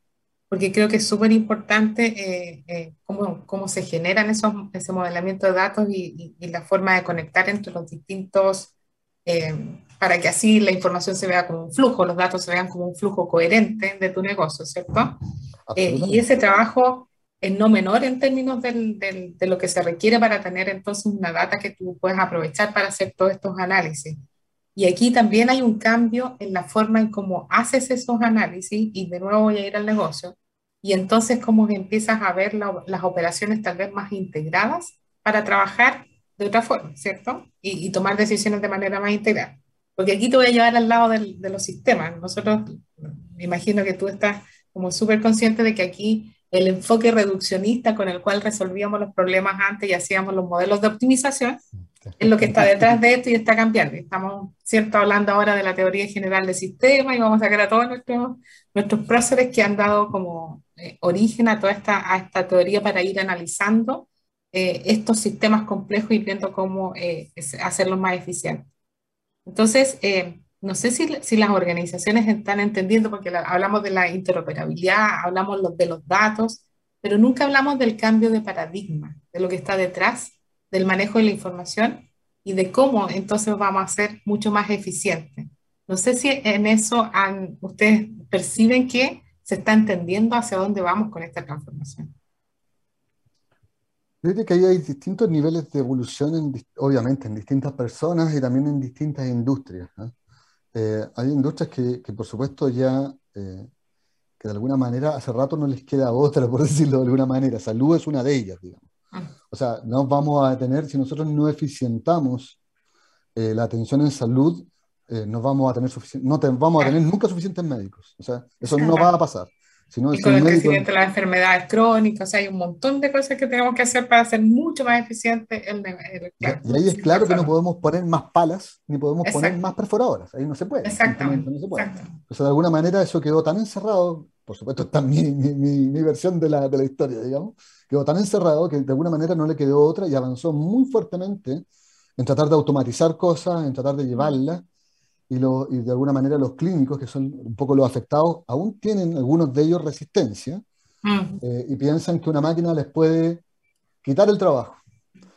[SPEAKER 1] porque creo que es súper importante eh, eh, cómo, cómo, se generan esos, ese modelamiento de datos y, y, la forma de conectar entre los distintos, eh, para que así la información se vea como un flujo, los datos se vean como un flujo coherente de tu negocio, ¿cierto? y ese trabajo es no menor en términos del, del, de lo que se requiere para tener entonces una data que tú puedes aprovechar para hacer todos estos análisis. Y aquí también hay un cambio en la forma en cómo haces esos análisis y de nuevo voy a ir al negocio. Y entonces cómo empiezas a ver las operaciones tal vez más integradas para trabajar de otra forma, ¿cierto? Y, y, tomar decisiones de manera más integral. Porque aquí te voy a llevar al lado de los sistemas. Nosotros, me imagino que tú estás como súper consciente de que aquí el enfoque reduccionista con el cual resolvíamos los problemas antes y hacíamos los modelos de optimización, es lo que está detrás de esto y está cambiando. Estamos, cierto, hablando ahora de la teoría general de sistemas y vamos a sacar a todos nuestros, nuestros próceres que han dado como eh, origen a toda esta, esta teoría para ir analizando eh, estos sistemas complejos y viendo cómo eh, hacerlos más eficientes. Entonces, no sé si, si, las organizaciones están entendiendo, porque hablamos de la interoperabilidad, hablamos de los datos, pero nunca hablamos del cambio de paradigma, de lo que está detrás del manejo de la información y de cómo entonces vamos a ser mucho más eficientes. No sé si en eso ustedes perciben que se está entendiendo hacia dónde vamos con esta transformación.
[SPEAKER 2] Fíjate que ahí hay distintos niveles de evolución, obviamente, en distintas personas y también en distintas industrias. Eh, hay industrias que, que, por supuesto, ya, eh, que de alguna manera hace rato no les queda otra, por decirlo de alguna manera. Salud es una de ellas, digamos. Ah. O sea, no vamos a tener, si nosotros no eficientamos eh, la atención en salud, no vamos a tener no vamos a tener nunca suficientes médicos. O sea, eso no va a pasar
[SPEAKER 1] y con el crecimiento de las enfermedades crónicas, hay un montón de cosas que tenemos que hacer para ser mucho más eficiente el,
[SPEAKER 2] y ahí es claro que no podemos poner más palas ni podemos poner más perforadoras, ahí no se puede.
[SPEAKER 1] Exactamente.
[SPEAKER 2] No se puede. de alguna manera eso quedó tan encerrado, por supuesto está mi, mi, mi, versión de la, de la historia, digamos, quedó tan encerrado que de alguna manera no le quedó otra y avanzó muy fuertemente en tratar de automatizar cosas, en tratar de llevarlas y, y, de alguna manera los clínicos, que son un poco los afectados, aún tienen algunos de ellos resistencia mm. eh, y piensan que una máquina les puede quitar el trabajo.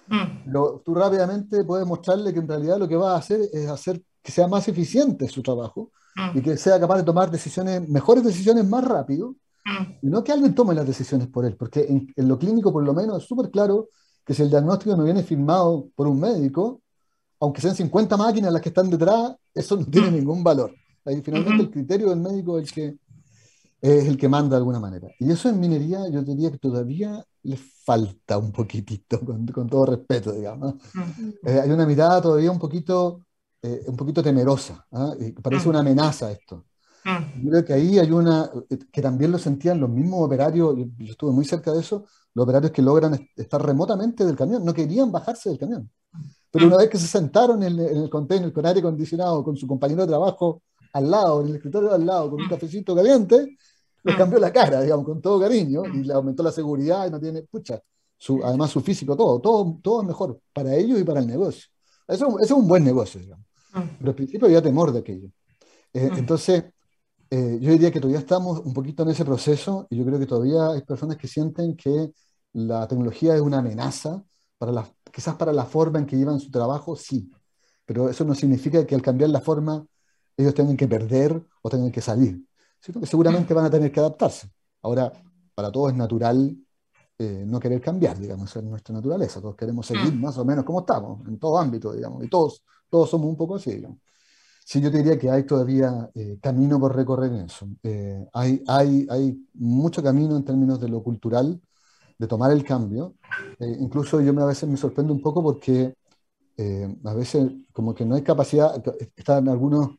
[SPEAKER 2] Mm. tú rápidamente puedes mostrarle que en realidad lo que va a hacer es hacer que sea más eficiente su trabajo mm. y que sea capaz de tomar decisiones, mejores decisiones más rápido, y no que alguien tome las decisiones por él, porque en, en lo clínico por lo menos es súper claro que si el diagnóstico no viene firmado por un médico, aunque sean 50 máquinas las que están detrás, eso no tiene mm. ningún valor. Ahí finalmente el criterio del médico es el que es el que manda de alguna manera. Y eso en minería yo diría que todavía le falta un poquitito, con, con todo respeto, digamos. Eh, hay una mirada todavía un poquito, eh, un poquito temerosa, ¿ah? parece una amenaza esto. Yo creo que ahí hay una, que también lo sentían los mismos operarios, yo, estuve muy cerca de eso, los operarios que logran estar remotamente del camión, no querían bajarse del camión. Pero una vez que se sentaron en, en el container con aire acondicionado, con su compañero de trabajo al lado, en el escritorio al lado, con un cafecito caliente, le cambió la cara, digamos, con todo cariño, y le aumentó la seguridad y no tiene, pucha, su, además su físico, todo, todo, todo es mejor para ellos y para el negocio. Eso, es un buen negocio, digamos. Pero al principio había temor de aquello. Eh, entonces, eh, yo diría que todavía estamos un poquito en ese proceso y yo creo que todavía hay personas que sienten que la tecnología es una amenaza, para la, quizás para la forma en que llevan su trabajo, sí, pero eso no significa que al cambiar la forma ellos tengan que perder o tengan que salir sino que seguramente van a tener que adaptarse. Ahora, para todos es natural eh, no querer cambiar, digamos, es nuestra naturaleza. Todos queremos seguir mm. más o menos como estamos, en todo ámbito, digamos, y todos, todos somos un poco así, digamos. Sí, yo te diría que hay todavía eh, camino por recorrer en eso. Eh, hay, hay, hay mucho camino en términos de lo cultural, de tomar el cambio. incluso yo me, a veces me sorprendo un poco porque a veces como que no hay capacidad, están algunos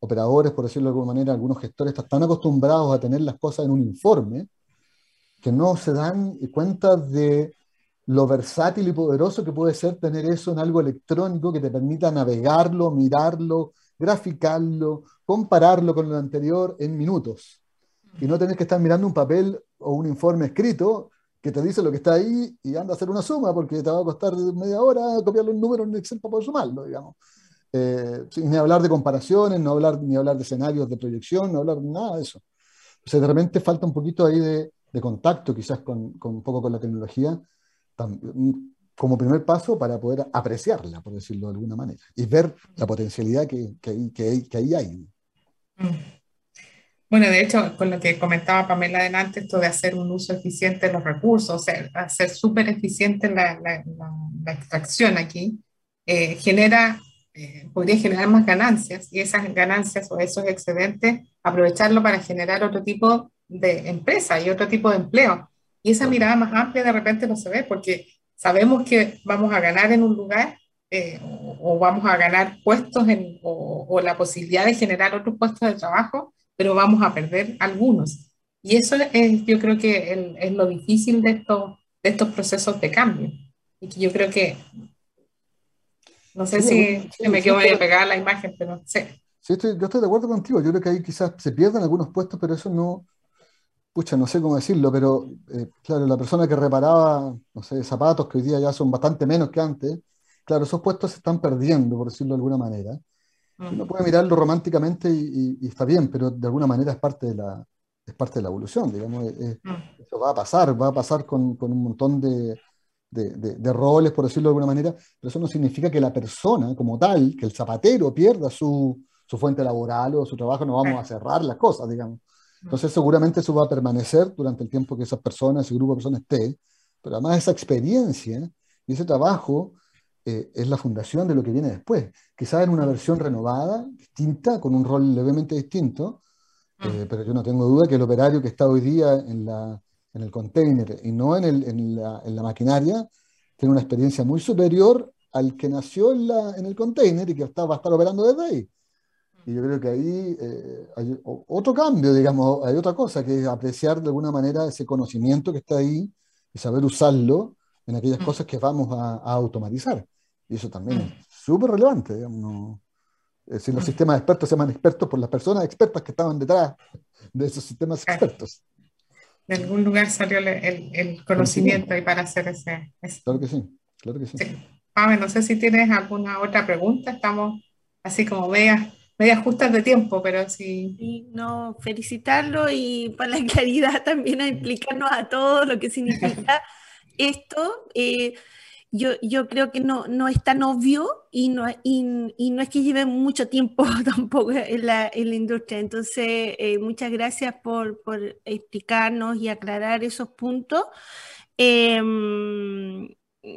[SPEAKER 2] operadores, por decirlo de alguna manera, algunos gestores están tan acostumbrados a tener las cosas en un informe que no se dan cuenta de lo versátil y poderoso que puede ser tener eso en algo electrónico que te permita navegarlo, mirarlo, graficarlo, compararlo con lo anterior en minutos. Y no tener que estar mirando un papel o un informe escrito que te dice lo que está ahí y anda a hacer una suma porque te va a costar media hora copiarle un número en Excel para poder sumarlo, digamos. Eh, ni hablar de comparaciones, no hablar, ni hablar de escenarios de proyección, no hablar nada de eso. O sea, de repente falta un poquito ahí de, de contacto quizás con, con, un poco con la tecnología como primer paso para poder apreciarla, por decirlo de alguna manera, y ver la potencialidad que, que, que, que ahí hay.
[SPEAKER 1] Mm. Bueno, de hecho, con lo que comentaba Pamela adelante, esto de hacer un uso eficiente de los recursos, o sea, hacer súper eficiente la, la, la, extracción aquí, eh, genera eh, podría generar más ganancias y esas ganancias o esos excedentes aprovecharlo para generar otro tipo de empresa y otro tipo de empleo. Y esa mirada más amplia de repente no se ve porque sabemos que vamos a ganar en un lugar eh, o, vamos a ganar puestos en, o, la posibilidad de generar otros puestos de trabajo, pero vamos a perder algunos. Y eso es, yo creo que es lo difícil de estos, de estos procesos de cambio. Y que yo creo que no sé si me quedo medio pegada la imagen, pero sí. Sí,
[SPEAKER 2] estoy, yo estoy de acuerdo contigo. Yo creo que ahí quizás se pierden algunos puestos, pero eso no, pucha, no sé cómo decirlo, pero eh, claro, la persona que reparaba, no sé, zapatos, que hoy día ya son bastante menos que antes, claro, esos puestos se están perdiendo, por decirlo de alguna manera. Uno puede mirarlo románticamente y, está bien, pero de alguna manera es parte de la, es parte de la evolución, digamos. Eso va a pasar, va a pasar con, con un montón de, de, roles, por decirlo de alguna manera, pero eso no significa que la persona como tal, que el zapatero pierda su, su fuente laboral o su trabajo, no vamos a cerrar las cosas, digamos. Entonces seguramente eso va a permanecer durante el tiempo que esas personas, ese grupo de personas esté, pero además esa experiencia y ese trabajo eh, es la fundación de lo que viene después. Quizás en una versión renovada, distinta, con un rol levemente distinto, eh, pero yo no tengo duda que el operario que está hoy día en la, en el container y no en, el, en, la, en, la, maquinaria, tiene una experiencia muy superior al que nació en, la, en el container y que está, va a estar operando desde ahí. Y yo creo que ahí eh, hay otro cambio, digamos, hay otra cosa, que es apreciar de alguna manera ese conocimiento que está ahí y saber usarlo en aquellas mm. cosas que vamos a, automatizar. Y eso también es mm. súper relevante, digamos. Es decir, los mm. sistemas expertos se llaman expertos por las personas expertas que estaban detrás de esos sistemas expertos
[SPEAKER 1] de algún lugar salió el, el conocimiento y para hacer ese,
[SPEAKER 2] Claro que sí, claro que sí.
[SPEAKER 1] no sé si tienes alguna otra pregunta, estamos así como medias, medias justas de tiempo, pero sí.
[SPEAKER 3] no, felicitarlo y por la claridad también a explicarnos a todos lo que significa esto. Eh, yo, creo que no, no es tan obvio y no, y, no es que lleve mucho tiempo tampoco en la, en la industria. Entonces, eh, muchas gracias por, por, explicarnos y aclarar esos puntos. Em,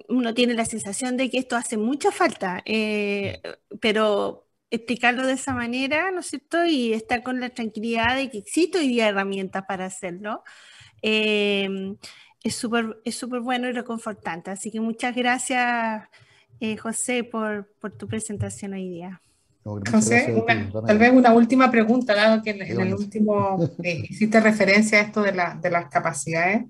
[SPEAKER 3] uno tiene la sensación de que esto hace mucha falta, eh, pero explicarlo de esa manera, ¿no es cierto? Y estar con la tranquilidad de que existe hoy día herramientas para hacerlo. Eh, es súper es súper bueno y reconfortante. Así que muchas gracias, eh, José, por, por, tu presentación hoy día.
[SPEAKER 1] José, tal vez una última pregunta, dado que en, el último hiciste referencia a esto de, la, de las capacidades.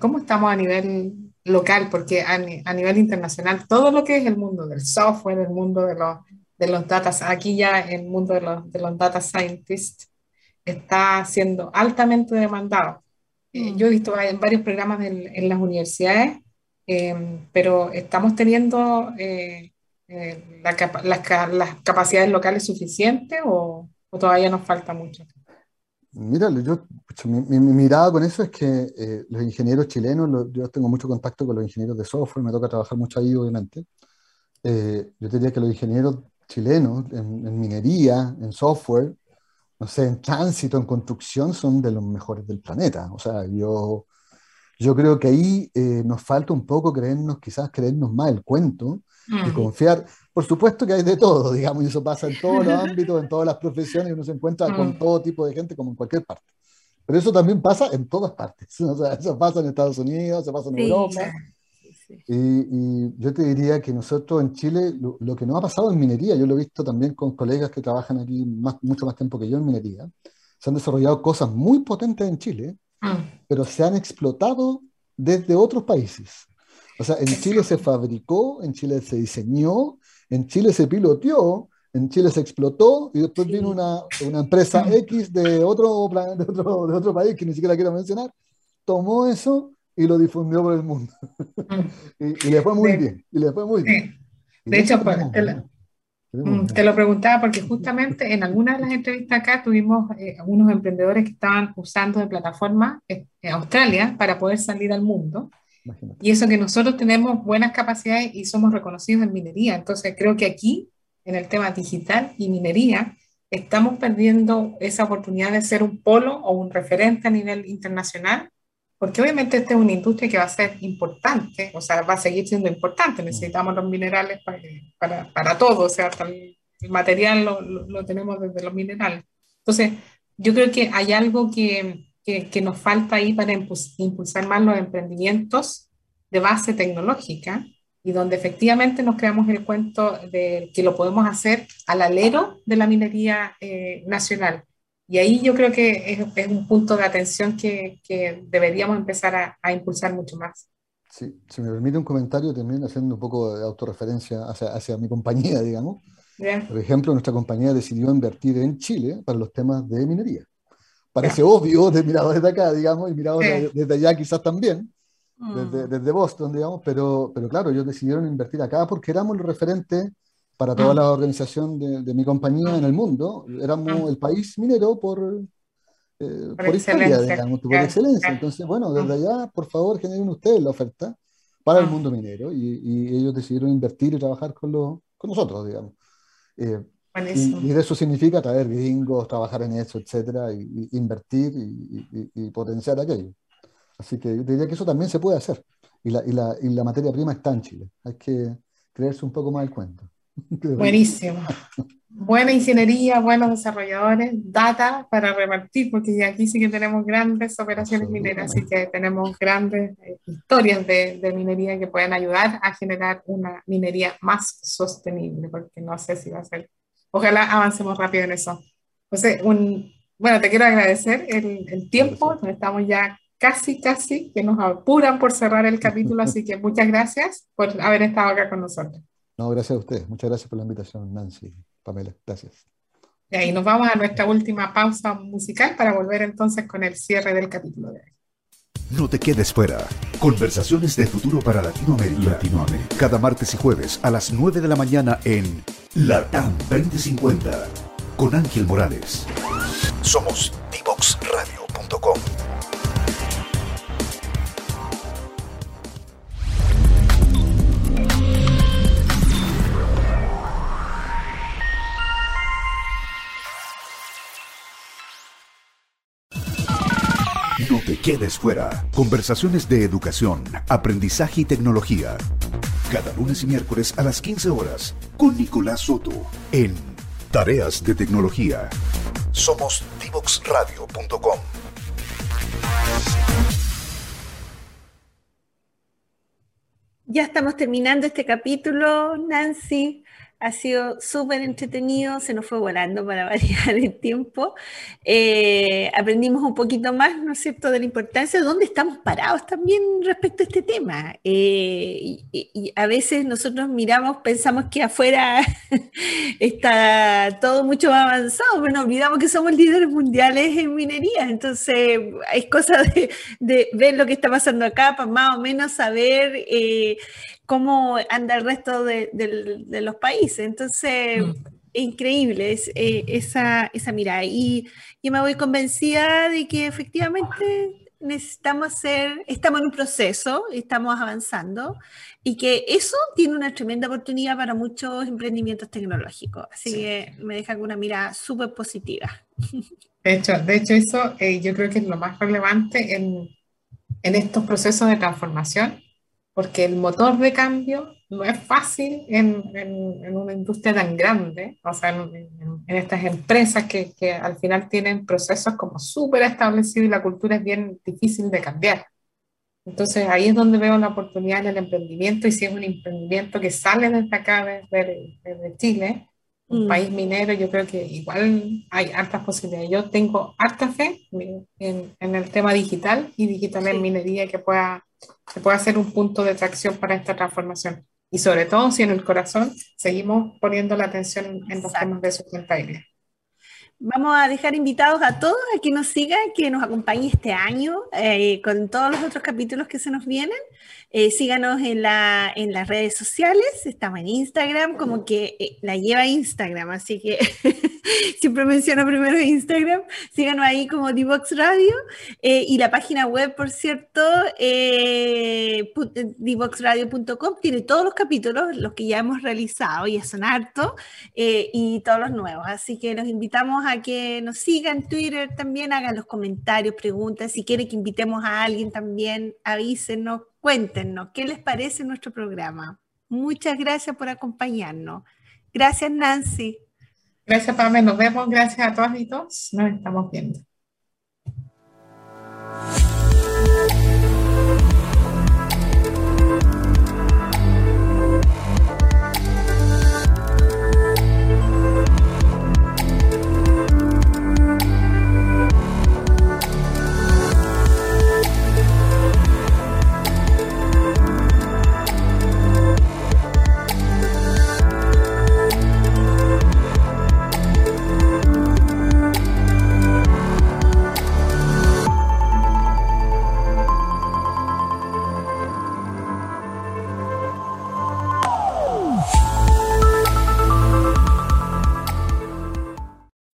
[SPEAKER 1] ¿Cómo estamos a nivel local, porque a, nivel internacional, todo lo que es el mundo del software, el mundo de los, de los data, aquí ya el mundo de los, de los data scientists está siendo altamente demandado. Eh, mm. yo he visto varios programas en, en las universidades, eh, pero estamos teniendo eh, la, las, capacidades locales suficientes o, o todavía nos falta mucho.
[SPEAKER 2] Mira, yo, mi, mirada con eso es que eh, los ingenieros chilenos, yo tengo mucho contacto con los ingenieros de software, me toca trabajar mucho ahí, obviamente. Eh, yo diría que los ingenieros chilenos en, minería, en software, no sé, en tránsito, en construcción, son de los mejores del planeta. O sea, yo, yo creo que ahí eh, nos falta un poco creernos, quizás creernos más el cuento y confiar. Por supuesto que hay de todo, digamos, y eso pasa en todos los ámbitos, en todas las profesiones, y uno se encuentra con mm. todo tipo de gente como en cualquier parte. Pero eso también pasa en todas partes. O sea, eso pasa en Estados Unidos, se pasa en Europa. Y, yo te diría que nosotros en Chile, lo, que nos ha pasado en minería, yo lo he visto también con colegas que trabajan aquí más, mucho más tiempo que yo en minería, se han desarrollado cosas muy potentes en Chile, mm. pero se han explotado desde otros países. O sea, en Chile se fabricó, en Chile se diseñó, en Chile se piloteó, en Chile se explotó y después vino una, una empresa X de otro, de, otro, de otro país que ni siquiera quiero mencionar, tomó eso y lo difundió por el mundo. Mm. y, le fue muy bien, y le fue muy bien.
[SPEAKER 1] De hecho, pues, mm, te, lo, preguntaba porque justamente en algunas de las entrevistas acá tuvimos eh, unos emprendedores que estaban usando de plataforma en Australia para poder salir al mundo. Y eso que nosotros tenemos buenas capacidades y somos reconocidos en minería. Entonces creo que aquí, en el tema digital y minería, estamos perdiendo esa oportunidad de ser un polo o un referente a nivel internacional, porque obviamente esta es una industria que va a ser importante, o sea, va a seguir siendo importante. Necesitamos los minerales para, para, para todo, o sea, el, material lo, lo tenemos desde los minerales. Entonces, yo creo que hay algo que, que, nos falta ahí para impulsar más los emprendimientos de base tecnológica y donde efectivamente nos creamos el cuento de que lo podemos hacer al alero de la minería eh, nacional. Y ahí yo creo que es, un punto de atención que, que deberíamos empezar a, a, impulsar mucho más.
[SPEAKER 2] Sí, si me permite un comentario también haciendo un poco de autorreferencia hacia, hacia mi compañía, digamos. Por ejemplo, nuestra compañía decidió invertir en Chile para los temas de minería parece obvio de mirado desde acá, digamos, y mirado desde, allá quizás también, desde, mm. desde, Boston, digamos, pero, pero claro, ellos decidieron invertir acá porque éramos el referente para toda mm. la organización de, de mi compañía en el mundo, éramos mm. el país minero por, eh, por, historia, digamos, por excelencia. Entonces, bueno, desde allá, por favor, generen ustedes la oferta para el mundo minero y, y ellos decidieron invertir y trabajar con, lo, con nosotros, digamos. Eh, y, eso significa traer gringos, trabajar en eso, etcétera, y, invertir y, potenciar aquello. Así que yo diría que eso también se puede hacer. Y la, la, y la materia prima está en Chile. Hay que creerse un poco más el cuento.
[SPEAKER 1] Buenísimo. Buena ingeniería, buenos desarrolladores, data para repartir, porque aquí sí que tenemos grandes operaciones mineras, así que tenemos grandes eh, historias de, de, minería que pueden ayudar a generar una minería más sostenible, porque no sé si va a ser ojalá avancemos rápido en eso. José, un, bueno, te quiero agradecer el, el tiempo, estamos ya casi, casi, que nos apuran por cerrar el capítulo, así que muchas gracias por haber estado acá con nosotros.
[SPEAKER 2] No, gracias a ustedes. Muchas gracias por la invitación, Nancy, Pamela. Gracias.
[SPEAKER 1] Y ahí nos vamos a nuestra última pausa musical para volver entonces con el cierre del capítulo de hoy.
[SPEAKER 4] No te quedes fuera. Conversaciones de futuro para Latinoamérica. Latinoamérica. Cada martes y jueves a las 9 de la mañana en Latam 2050 con Ángel Morales. Somos divoxradio.com. quedes fuera. Conversaciones de educación, aprendizaje y tecnología. Cada lunes y miércoles a las 15 horas con Nicolás Soto en Tareas de Tecnología. Somos divoxradio.com.
[SPEAKER 3] Ya estamos terminando este capítulo, Nancy. Ha sido súper entretenido, se nos fue volando para variar el tiempo. Eh, aprendimos un poquito más, ¿no es cierto?, de la importancia de dónde estamos parados también respecto a este tema. Eh, y, a veces nosotros miramos, pensamos que afuera está todo mucho más avanzado, pero nos olvidamos que somos líderes mundiales en minería. Entonces, es cosa de, ver lo que está pasando acá para más o menos saber eh, cómo anda el resto de, los países. Entonces, mm. increíble es, eh, esa, esa mirada. Y yo me voy convencida de que efectivamente necesitamos hacer, estamos en un proceso, estamos avanzando y que eso tiene una tremenda oportunidad para muchos emprendimientos tecnológicos. Así que me deja con una mirada súper positiva.
[SPEAKER 1] De hecho, de hecho eso eh, yo creo que es lo más relevante en, en estos procesos de transformación porque el motor de cambio no es fácil en, en, una industria tan grande, o sea, en, en estas empresas que, que, al final tienen procesos como súper establecidos y la cultura es bien difícil de cambiar. Entonces ahí es donde veo la oportunidad en el emprendimiento y si es un emprendimiento que sale desde acá, desde, desde Chile, un mm. país minero, yo creo que igual hay hartas posibilidades. Yo tengo harta fe en, en el tema digital y digital en minería que pueda se puede hacer un punto de tracción para esta transformación. Y sobre todo si en el corazón seguimos poniendo la atención en los temas de sustentabilidad.
[SPEAKER 3] Vamos a dejar invitados a todos a que nos sigan, que nos acompañen este año eh, con todos los otros capítulos que se nos vienen. Eh, síganos en, la, en las redes sociales, estamos en Instagram, como que eh, la lleva Instagram, así que siempre menciono primero Instagram. Síganos ahí como Divox Radio y la página web, por cierto, divoxradio.com, tiene todos los capítulos, los que ya hemos realizado, y son harto, y todos los nuevos. Así que los invitamos a que nos sigan en Twitter también, hagan los comentarios, preguntas, si quieren que invitemos a alguien también, avísenos, cuéntenos qué les parece nuestro programa. Muchas gracias por acompañarnos. Gracias, Nancy.
[SPEAKER 1] Gracias, Pame. Nos vemos. Gracias a todas y todos. Nos estamos viendo.